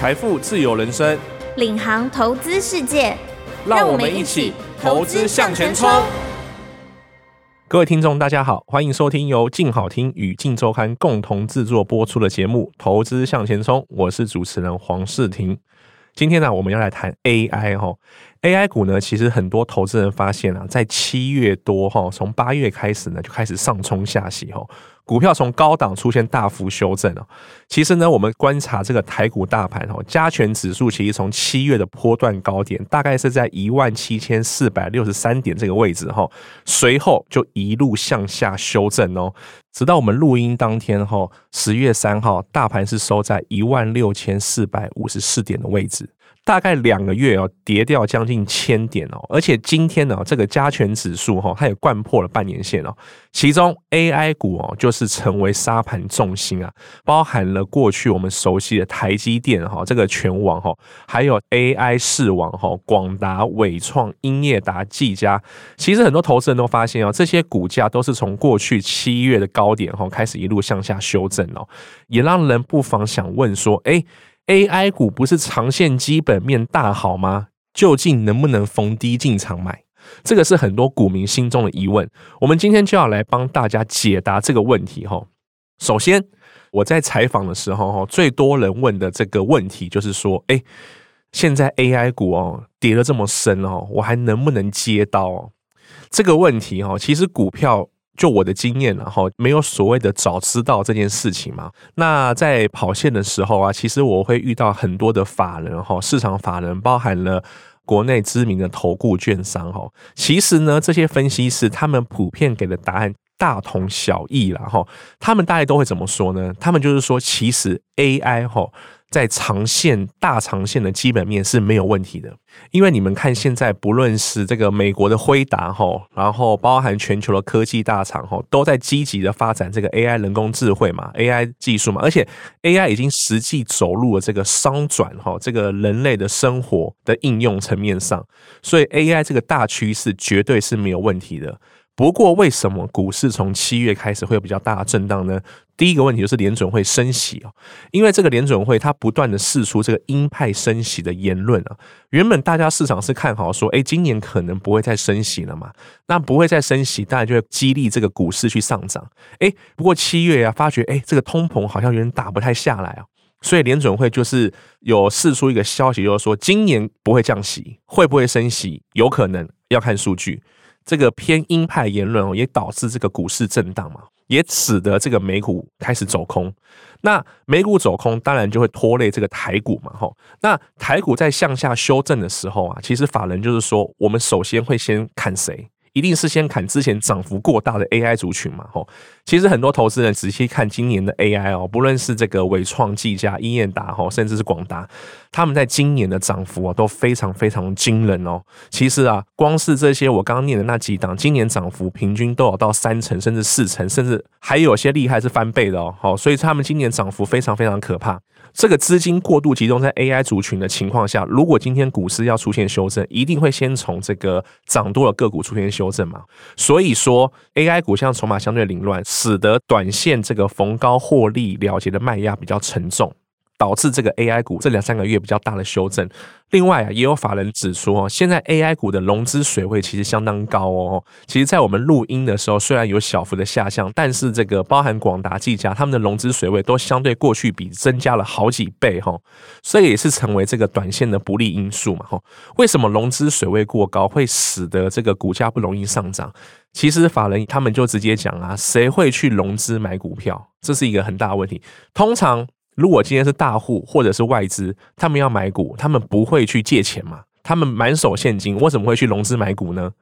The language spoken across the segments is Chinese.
财富自由人生，领航投资世界，让我们一起投资向前冲。各位听众，大家好，欢迎收听由静好听与静周刊共同制作播出的节目《投资向前冲》，我是主持人黄世婷。今天呢，我们要来谈 AI 哈，AI 股呢，其实很多投资人发现啊，在七月多哈，从八月开始呢，就开始上冲下洗哈。股票从高档出现大幅修正哦，其实呢，我们观察这个台股大盘哦，加权指数其实从七月的波段高点，大概是在一万七千四百六十三点这个位置哈，随后就一路向下修正哦，直到我们录音当天哈，十月三号，大盘是收在一万六千四百五十四点的位置。大概两个月哦，跌掉将近千点哦，而且今天呢，这个加权指数哈，它也掼破了半年线哦。其中 AI 股哦，就是成为沙盘重心啊，包含了过去我们熟悉的台积电哈，这个权王哈，还有 AI 四网哈，广达、伟创、英业达、技嘉。其实很多投资人都发现哦，这些股价都是从过去七月的高点哈开始一路向下修正哦，也让人不妨想问说，哎。AI 股不是长线基本面大好吗？究竟能不能逢低进场买？这个是很多股民心中的疑问。我们今天就要来帮大家解答这个问题哈。首先，我在采访的时候哈，最多人问的这个问题就是说，哎，现在 AI 股哦跌得这么深哦，我还能不能接刀？这个问题哈，其实股票。就我的经验，然后没有所谓的早知道这件事情嘛。那在跑线的时候啊，其实我会遇到很多的法人哈，市场法人包含了国内知名的投顾券商哈。其实呢，这些分析师他们普遍给的答案大同小异了哈。他们大概都会怎么说呢？他们就是说，其实 AI 哈。在长线、大长线的基本面是没有问题的，因为你们看现在，不论是这个美国的辉达哈，然后包含全球的科技大厂哈，都在积极的发展这个 AI 人工智慧嘛，AI 技术嘛，而且 AI 已经实际走入了这个商转哈，这个人类的生活的应用层面上，所以 AI 这个大趋势绝对是没有问题的。不过，为什么股市从七月开始会有比较大的震荡呢？第一个问题就是联准会升息哦，因为这个联准会它不断的释出这个鹰派升息的言论啊。原本大家市场是看好说，哎，今年可能不会再升息了嘛，那不会再升息，当然就会激励这个股市去上涨。哎，不过七月啊，发觉哎，这个通膨好像有点打不太下来啊，所以联准会就是有释出一个消息，就是说今年不会降息，会不会升息，有可能要看数据。这个偏鹰派言论哦，也导致这个股市震荡嘛，也使得这个美股开始走空。那美股走空，当然就会拖累这个台股嘛，吼。那台股在向下修正的时候啊，其实法人就是说，我们首先会先看谁？一定是先砍之前涨幅过大的 AI 族群嘛，吼。其实很多投资人仔细看今年的 AI 哦，不论是这个伟创、技嘉、英业达，吼，甚至是广达，他们在今年的涨幅啊都非常非常惊人哦。其实啊，光是这些我刚刚念的那几档，今年涨幅平均都有到三成，甚至四成，甚至还有些厉害是翻倍的哦。好，所以他们今年涨幅非常非常可怕。这个资金过度集中在 AI 族群的情况下，如果今天股市要出现修正，一定会先从这个涨多的个股出现修正嘛。所以说，AI 股像筹码相对凌乱，使得短线这个逢高获利了结的卖压比较沉重。导致这个 AI 股这两三个月比较大的修正。另外啊，也有法人指出哦，现在 AI 股的融资水位其实相当高哦。其实，在我们录音的时候，虽然有小幅的下降，但是这个包含广达、技嘉他们的融资水位都相对过去比增加了好几倍哈。所以也是成为这个短线的不利因素嘛哈。为什么融资水位过高会使得这个股价不容易上涨？其实法人他们就直接讲啊，谁会去融资买股票？这是一个很大的问题。通常。如果今天是大户或者是外资，他们要买股，他们不会去借钱嘛？他们满手现金，为什么会去融资买股呢？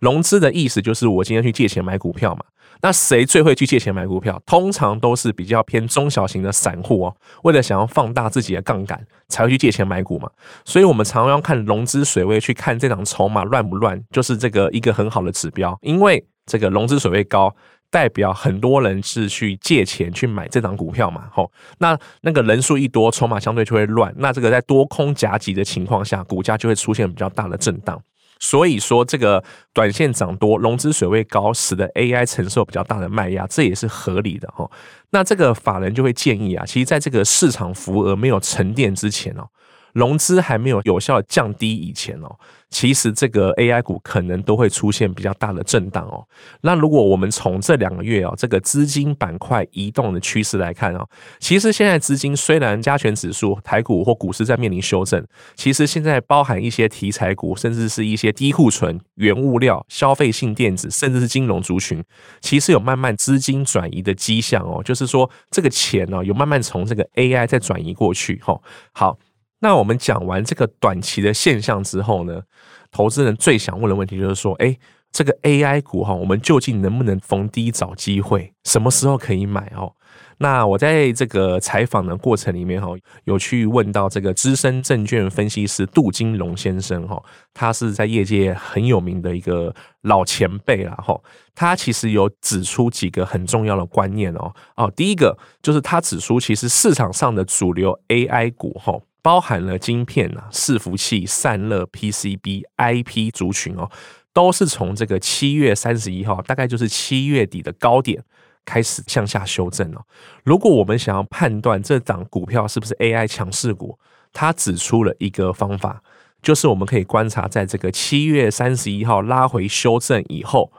融资的意思就是我今天去借钱买股票嘛。那谁最会去借钱买股票？通常都是比较偏中小型的散户哦，为了想要放大自己的杠杆，才会去借钱买股嘛。所以我们常常要看融资水位，去看这档筹码乱不乱，就是这个一个很好的指标，因为这个融资水位高。代表很多人是去借钱去买这档股票嘛，吼，那那个人数一多，筹码相对就会乱，那这个在多空夹击的情况下，股价就会出现比较大的震荡。所以说这个短线涨多，融资水位高，使得 AI 承受比较大的卖压，这也是合理的哈。那这个法人就会建议啊，其实在这个市场浮额没有沉淀之前哦。融资还没有有效降低以前哦，其实这个 AI 股可能都会出现比较大的震荡哦。那如果我们从这两个月哦，这个资金板块移动的趋势来看哦，其实现在资金虽然加权指数、台股或股市在面临修正，其实现在包含一些题材股，甚至是一些低库存、原物料、消费性电子，甚至是金融族群，其实有慢慢资金转移的迹象哦。就是说，这个钱哦，有慢慢从这个 AI 再转移过去哈。好。那我们讲完这个短期的现象之后呢，投资人最想问的问题就是说，诶，这个 AI 股哈，我们究竟能不能逢低找机会？什么时候可以买哦？那我在这个采访的过程里面哈，有去问到这个资深证券分析师杜金龙先生哈，他是在业界很有名的一个老前辈啦哈，他其实有指出几个很重要的观念哦哦，第一个就是他指出，其实市场上的主流 AI 股哈。包含了晶片啊、伺服器、散热、PCB、IP 族群哦，都是从这个七月三十一号，大概就是七月底的高点开始向下修正哦。如果我们想要判断这档股票是不是 AI 强势股，他指出了一个方法，就是我们可以观察在这个七月三十一号拉回修正以后。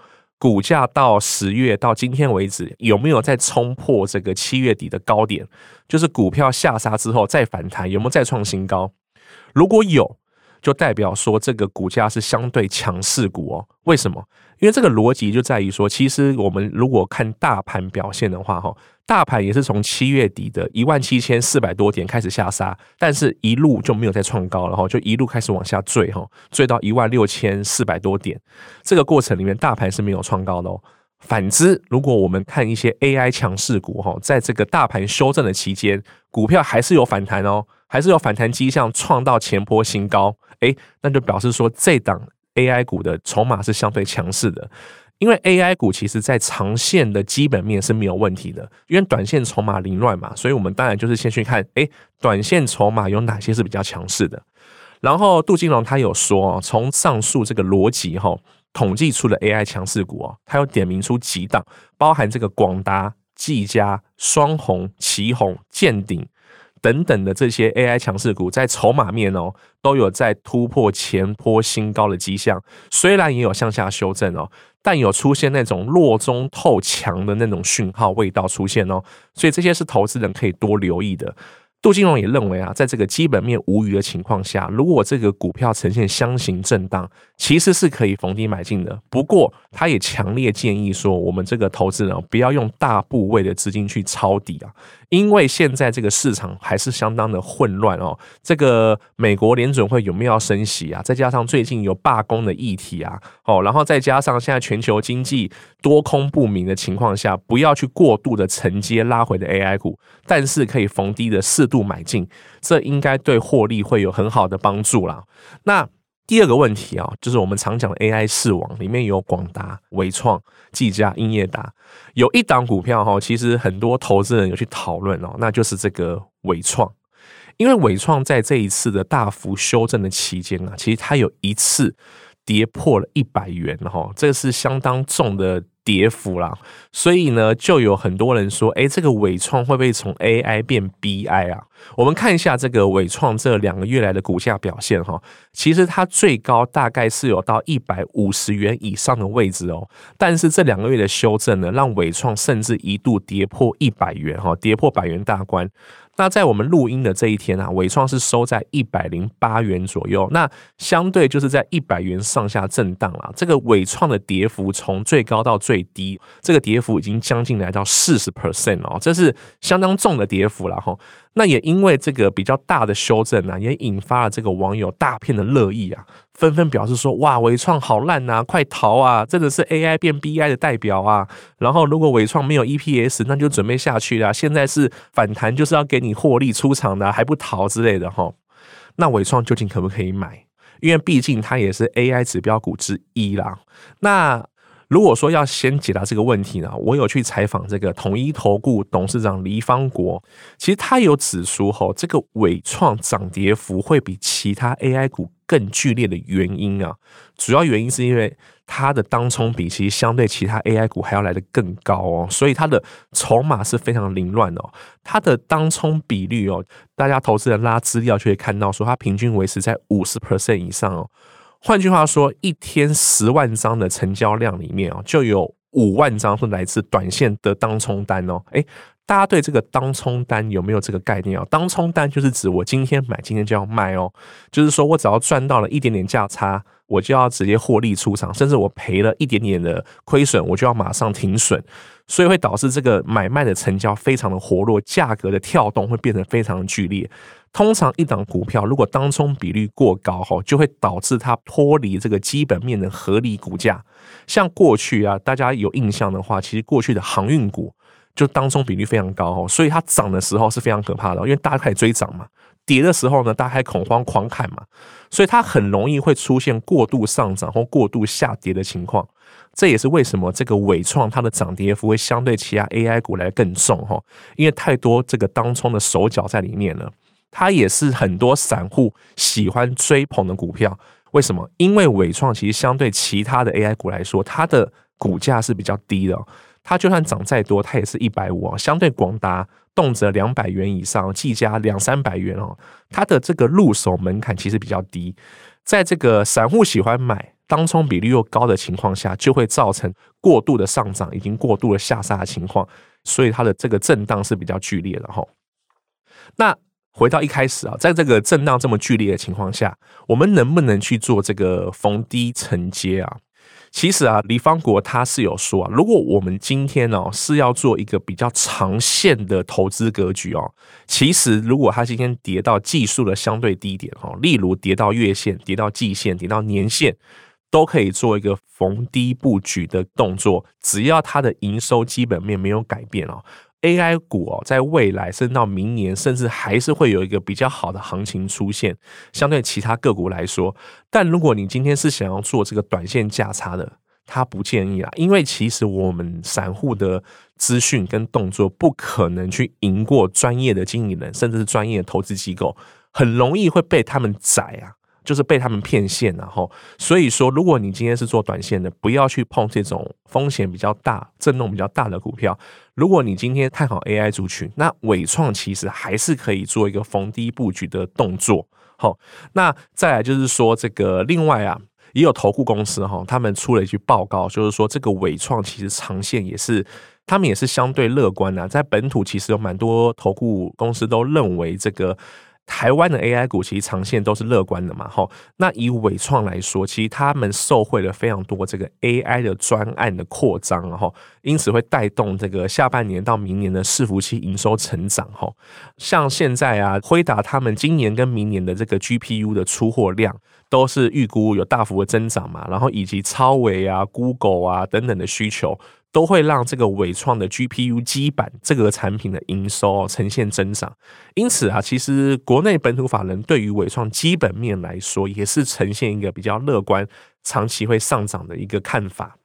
股价到十月到今天为止，有没有再冲破这个七月底的高点？就是股票下杀之后再反弹，有没有再创新高？如果有，就代表说这个股价是相对强势股哦。为什么？因为这个逻辑就在于说，其实我们如果看大盘表现的话，哈。大盘也是从七月底的一万七千四百多点开始下杀，但是一路就没有再创高了哈，就一路开始往下坠哈，坠到一万六千四百多点。这个过程里面，大盘是没有创高的哦。反之，如果我们看一些 AI 强势股哈，在这个大盘修正的期间，股票还是有反弹哦，还是有反弹迹象，创到前波新高，诶，那就表示说这档 AI 股的筹码是相对强势的。因为 AI 股其实在长线的基本面是没有问题的，因为短线筹码凌乱嘛，所以我们当然就是先去看，诶，短线筹码有哪些是比较强势的。然后杜金龙他有说哦，从上述这个逻辑哈，统计出了 AI 强势股哦，他有点名出几档，包含这个广达、技嘉、双鸿、奇鋐、健鼎。等等的这些 AI 强势股，在筹码面哦，都有在突破前波新高的迹象。虽然也有向下修正哦，但有出现那种弱中透强的那种讯号味道出现哦，所以这些是投资人可以多留意的。杜金龙也认为啊，在这个基本面无虞的情况下，如果这个股票呈现箱型震荡，其实是可以逢低买进的。不过，他也强烈建议说，我们这个投资人不要用大部位的资金去抄底啊，因为现在这个市场还是相当的混乱哦。这个美国联准会有没有要升息啊？再加上最近有罢工的议题啊，哦，然后再加上现在全球经济多空不明的情况下，不要去过度的承接拉回的 AI 股，但是可以逢低的适度买进，这应该对获利会有很好的帮助啦。那第二个问题啊，就是我们常讲的 AI 四网里面有广达、微创、技嘉、英业达，有一档股票哈，其实很多投资人有去讨论哦，那就是这个纬创，因为纬创在这一次的大幅修正的期间啊，其实它有一次跌破了一百元哈，这个是相当重的。跌幅啦，所以呢，就有很多人说，诶，这个伟创会不会从 AI 变 BI 啊？我们看一下这个伟创这两个月来的股价表现哈，其实它最高大概是有到一百五十元以上的位置哦，但是这两个月的修正呢，让伟创甚至一度跌破一百元哈，跌破百元大关。那在我们录音的这一天啊，伟创是收在一百零八元左右，那相对就是在一百元上下震荡了。这个伟创的跌幅从最高到最低，这个跌幅已经将近来到四十 percent 哦，这是相当重的跌幅了哈。那也因为这个比较大的修正啊，也引发了这个网友大片的热议啊，纷纷表示说：哇，伟创好烂啊，快逃啊！真的是 AI 变 BI 的代表啊。然后如果伟创没有 EPS，那就准备下去了。现在是反弹，就是要给你获利出场的，还不逃之类的哈。那伟创究竟可不可以买？因为毕竟它也是 AI 指标股之一啦。那如果说要先解答这个问题呢，我有去采访这个统一投顾董事长黎方国，其实他有指出吼，这个纬创涨跌幅会比其他 AI 股更剧烈的原因啊，主要原因是因为它的当冲比其实相对其他 AI 股还要来得更高哦，所以它的筹码是非常凌乱哦。它的当冲比率哦，大家投资人拉资料就会看到说，它平均维持在五十 percent 以上哦。换句话说，一天十万张的成交量里面啊，就有五万张是来自短线的当冲单哦。诶，大家对这个当冲单有没有这个概念啊？当冲单就是指我今天买，今天就要卖哦，就是说我只要赚到了一点点价差，我就要直接获利出场，甚至我赔了一点点的亏损，我就要马上停损，所以会导致这个买卖的成交非常的活络，价格的跳动会变得非常的剧烈。通常一档股票如果当冲比率过高哈，就会导致它脱离这个基本面的合理股价。像过去啊，大家有印象的话，其实过去的航运股就当冲比率非常高哦，所以它涨的时候是非常可怕的，因为大家开始追涨嘛；跌的时候呢，大家还恐慌狂砍嘛，所以它很容易会出现过度上涨或过度下跌的情况。这也是为什么这个纬创它的涨跌幅会相对其他 AI 股来更重哈，因为太多这个当冲的手脚在里面了。它也是很多散户喜欢追捧的股票，为什么？因为纬创其实相对其他的 AI 股来说，它的股价是比较低的。它就算涨再多，它也是一百五啊。相对广达动辄两百元以上，技嘉两三百元哦。它的这个入手门槛其实比较低，在这个散户喜欢买、当冲比率又高的情况下，就会造成过度的上涨，已经过度的下杀的情况，所以它的这个震荡是比较剧烈的哈。那回到一开始啊，在这个震荡这么剧烈的情况下，我们能不能去做这个逢低承接啊？其实啊，李方国他是有说啊，如果我们今天哦是要做一个比较长线的投资格局哦，其实如果他今天跌到技术的相对低点哦，例如跌到月线、跌到季线、跌到年线，都可以做一个逢低布局的动作，只要它的营收基本面没有改变哦。AI 股哦，在未来甚至到明年，甚至还是会有一个比较好的行情出现，相对其他个股来说。但如果你今天是想要做这个短线价差的，他不建议啦，因为其实我们散户的资讯跟动作不可能去赢过专业的经理人，甚至是专业投资机构，很容易会被他们宰啊。就是被他们骗线，然后所以说，如果你今天是做短线的，不要去碰这种风险比较大、震动比较大的股票。如果你今天看好 AI 族群，那纬创其实还是可以做一个逢低布局的动作。好，那再来就是说，这个另外啊，也有投顾公司哈，他们出了一句报告，就是说这个纬创其实长线也是，他们也是相对乐观的，在本土其实有蛮多投顾公司都认为这个。台湾的 AI 股其实长线都是乐观的嘛，吼。那以伟创来说，其实他们受惠了非常多这个 AI 的专案的扩张，然后因此会带动这个下半年到明年的伺服器营收成长，哈。像现在啊，辉达他们今年跟明年的这个 GPU 的出货量都是预估有大幅的增长嘛，然后以及超微啊、Google 啊等等的需求。都会让这个伟创的 GPU 基板这个产品的营收呈现增长，因此啊，其实国内本土法人对于伟创基本面来说，也是呈现一个比较乐观、长期会上涨的一个看法。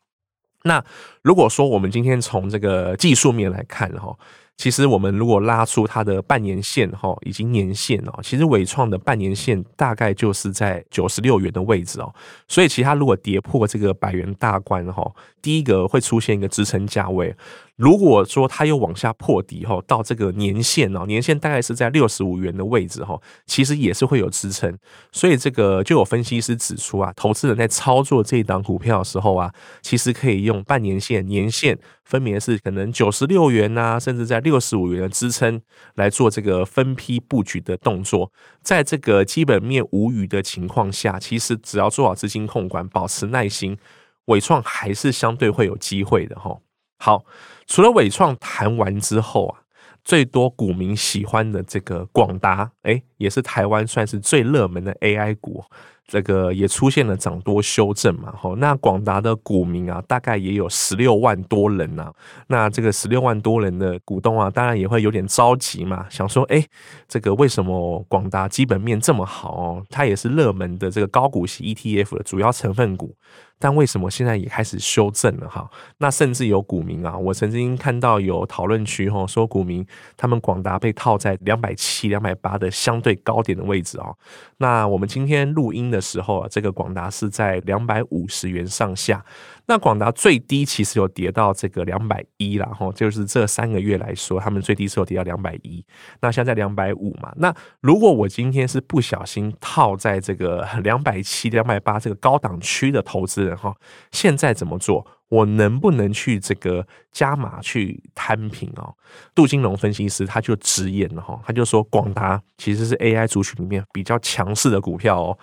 那如果说我们今天从这个技术面来看，哈。其实我们如果拉出它的半年线哈，以及年线哦，其实伟创的半年线大概就是在九十六元的位置哦，所以其他如果跌破这个百元大关哈，第一个会出现一个支撑价位。如果说它又往下破底后，到这个年线哦，年线大概是在六十五元的位置哈，其实也是会有支撑。所以这个就有分析师指出啊，投资人在操作这一档股票的时候啊，其实可以用半年线、年线，分别是可能九十六元呐，甚至在六十五元的支撑来做这个分批布局的动作。在这个基本面无虞的情况下，其实只要做好资金控管，保持耐心，伟创还是相对会有机会的哈。好。除了伟创谈完之后啊，最多股民喜欢的这个广达，诶，也是台湾算是最热门的 AI 股。这个也出现了涨多修正嘛，吼，那广达的股民啊，大概也有十六万多人呐、啊。那这个十六万多人的股东啊，当然也会有点着急嘛，想说，哎，这个为什么广达基本面这么好哦？它也是热门的这个高股息 ETF 的主要成分股，但为什么现在也开始修正了哈？那甚至有股民啊，我曾经看到有讨论区哈，说股民他们广达被套在两百七、两百八的相对高点的位置哦。那我们今天录音的。的时候啊，这个广达是在两百五十元上下。那广达最低其实有跌到这个两百一，啦，哈就是这三个月来说，他们最低是有跌到两百一。那现在两百五嘛。那如果我今天是不小心套在这个 两百七、两百八这个高档区的投资人哈，现在怎么做？我能不能去这个加码去摊平哦？杜金龙分析师他就直言了哈，他就说广达其实是 AI 族群里面比较强势的股票哦。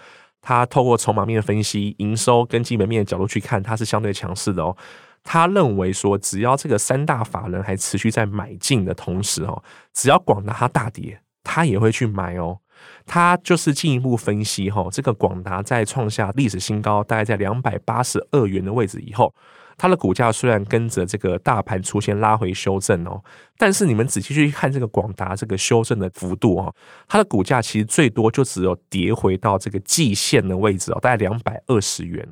他透过筹码面的分析、营收跟基本面的角度去看，它是相对强势的哦。他认为说，只要这个三大法人还持续在买进的同时哦，只要广达它大跌，他也会去买哦。他就是进一步分析哈，这个广达在创下历史新高，大概在两百八十二元的位置以后。它的股价虽然跟着这个大盘出现拉回修正哦，但是你们仔细去看这个广达这个修正的幅度哦，它的股价其实最多就只有跌回到这个季线的位置哦，大概两百二十元。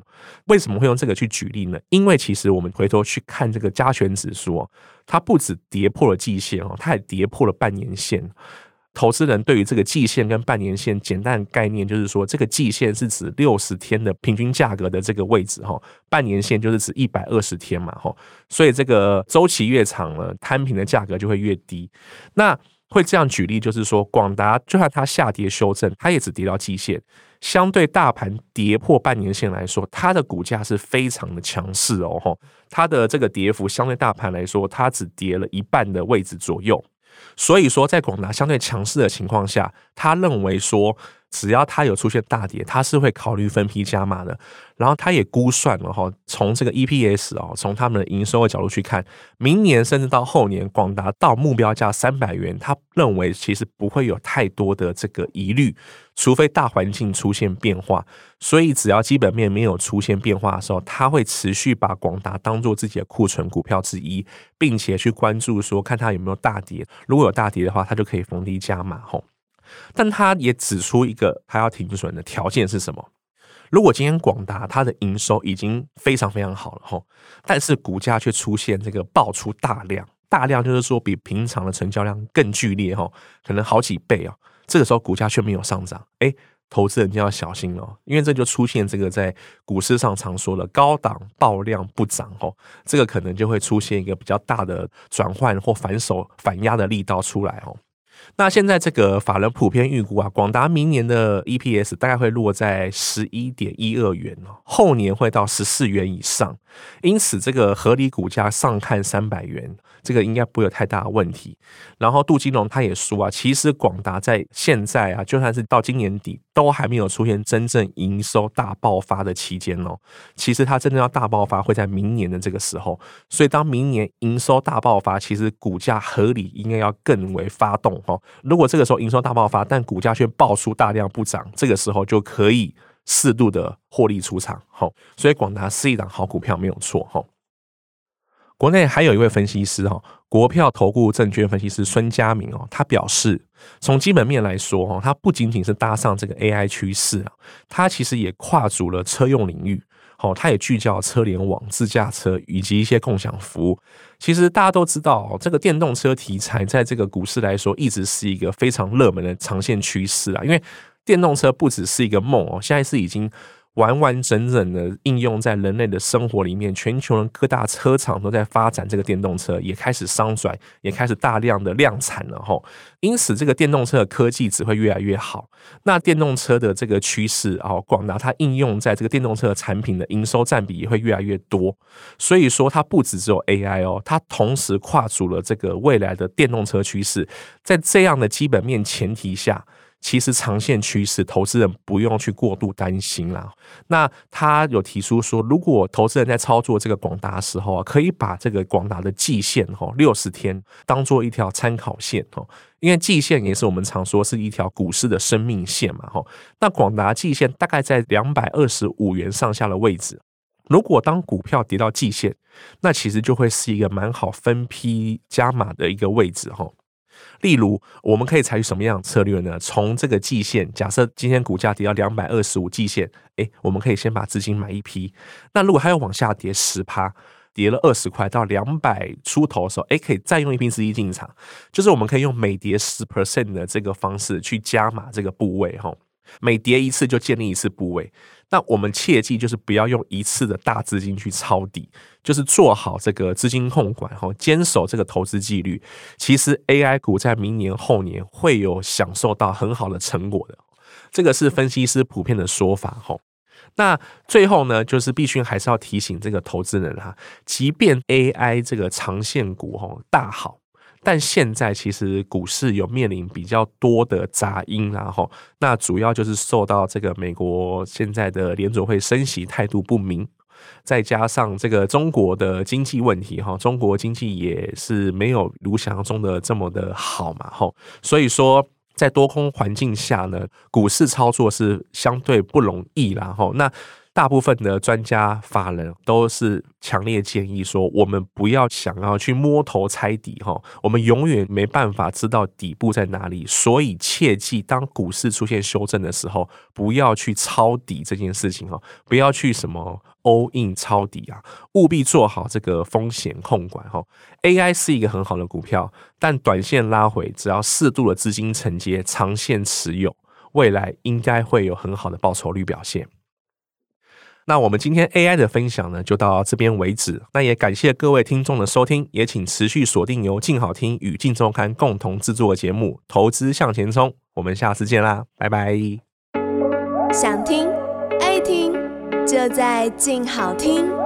为什么会用这个去举例呢？因为其实我们回头去看这个加权指数哦，它不止跌破了季线哦，它还跌破了半年线。投资人对于这个季线跟半年线简单概念就是说，这个季线是指六十天的平均价格的这个位置哈，半年线就是指一百二十天嘛哈，所以这个周期越长了，摊平的价格就会越低。那会这样举例，就是说广达就算它下跌修正，它也只跌到季线，相对大盘跌破半年线来说，它的股价是非常的强势哦哈，它的这个跌幅相对大盘来说，它只跌了一半的位置左右。所以说，在广达相对强势的情况下，他认为说，只要它有出现大跌，它是会考虑分批加码的。然后它也估算了哈，从这个 EPS 哦，从他们的营收的角度去看，明年甚至到后年，广达到目标价三百元，他认为其实不会有太多的这个疑虑，除非大环境出现变化。所以只要基本面没有出现变化的时候，他会持续把广达当做自己的库存股票之一，并且去关注说看它有没有大跌，如果有大跌的话，他就可以逢低加码吼。但他也指出一个他要停损的条件是什么？如果今天广达它的营收已经非常非常好了吼，但是股价却出现这个爆出大量，大量就是说比平常的成交量更剧烈吼，可能好几倍哦。这个时候股价却没有上涨，哎，投资人就要小心了，因为这就出现这个在股市上常说的高档爆量不涨吼，这个可能就会出现一个比较大的转换或反手反压的力道出来哦。那现在这个法人普遍预估啊，广达明年的 EPS 大概会落在十一点一二元哦，后年会到十四元以上，因此这个合理股价上看三百元。这个应该不会有太大的问题。然后杜金龙他也说啊，其实广达在现在啊，就算是到今年底，都还没有出现真正营收大爆发的期间哦。其实它真正要大爆发会在明年的这个时候。所以当明年营收大爆发，其实股价合理应该要更为发动哦。如果这个时候营收大爆发，但股价却爆出大量不涨，这个时候就可以适度的获利出场。好，所以广达是一档好股票，没有错哈。国内还有一位分析师哈，国票投顾证券分析师孙家明哦，他表示，从基本面来说哈，他不仅仅是搭上这个 AI 趋势啊，他其实也跨足了车用领域，哦，它也聚焦车联网、自驾车以及一些共享服务。其实大家都知道，这个电动车题材在这个股市来说，一直是一个非常热门的长线趋势啊，因为电动车不只是一个梦哦，现在是已经。完完整整的应用在人类的生活里面，全球的各大车厂都在发展这个电动车，也开始商转，也开始大量的量产了吼。因此，这个电动车的科技只会越来越好。那电动车的这个趋势哦，广达它应用在这个电动车的产品的营收占比也会越来越多。所以说，它不只只有 AI 哦，它同时跨足了这个未来的电动车趋势。在这样的基本面前提下。其实长线趋势，投资人不用去过度担心啦。那他有提出说，如果投资人在操作这个广达的时候啊，可以把这个广达的季线哈六十天当做一条参考线哦，因为季线也是我们常说是一条股市的生命线嘛哈。那广达季线大概在两百二十五元上下的位置，如果当股票跌到季线，那其实就会是一个蛮好分批加码的一个位置哈。例如，我们可以采取什么样策略呢？从这个季线，假设今天股价跌到两百二十五季线，诶，我们可以先把资金买一批。那如果它要往下跌十趴，跌了二十块到两百出头的时候，诶，可以再用一批资金进场。就是我们可以用每跌十 percent 的这个方式去加码这个部位，哈。每跌一次就建立一次部位。那我们切记就是不要用一次的大资金去抄底，就是做好这个资金控管，哈，坚守这个投资纪律。其实 AI 股在明年后年会有享受到很好的成果的，这个是分析师普遍的说法，哈。那最后呢，就是必须还是要提醒这个投资人哈，即便 AI 这个长线股哈大好。但现在其实股市有面临比较多的杂音，然后那主要就是受到这个美国现在的联准会升息态度不明，再加上这个中国的经济问题哈，中国经济也是没有如想象中的这么的好嘛，哈，所以说在多空环境下呢，股市操作是相对不容易啦，吼，那。大部分的专家法人都是强烈建议说，我们不要想要去摸头猜底哈，我们永远没办法知道底部在哪里，所以切记，当股市出现修正的时候，不要去抄底这件事情哈，不要去什么 all in 抄底啊，务必做好这个风险控管哈。AI 是一个很好的股票，但短线拉回，只要适度的资金承接，长线持有，未来应该会有很好的报酬率表现。那我们今天 AI 的分享呢，就到这边为止。那也感谢各位听众的收听，也请持续锁定由静好听与静周刊共同制作的节目《投资向前冲》。我们下次见啦，拜拜。想听爱听，就在静好听。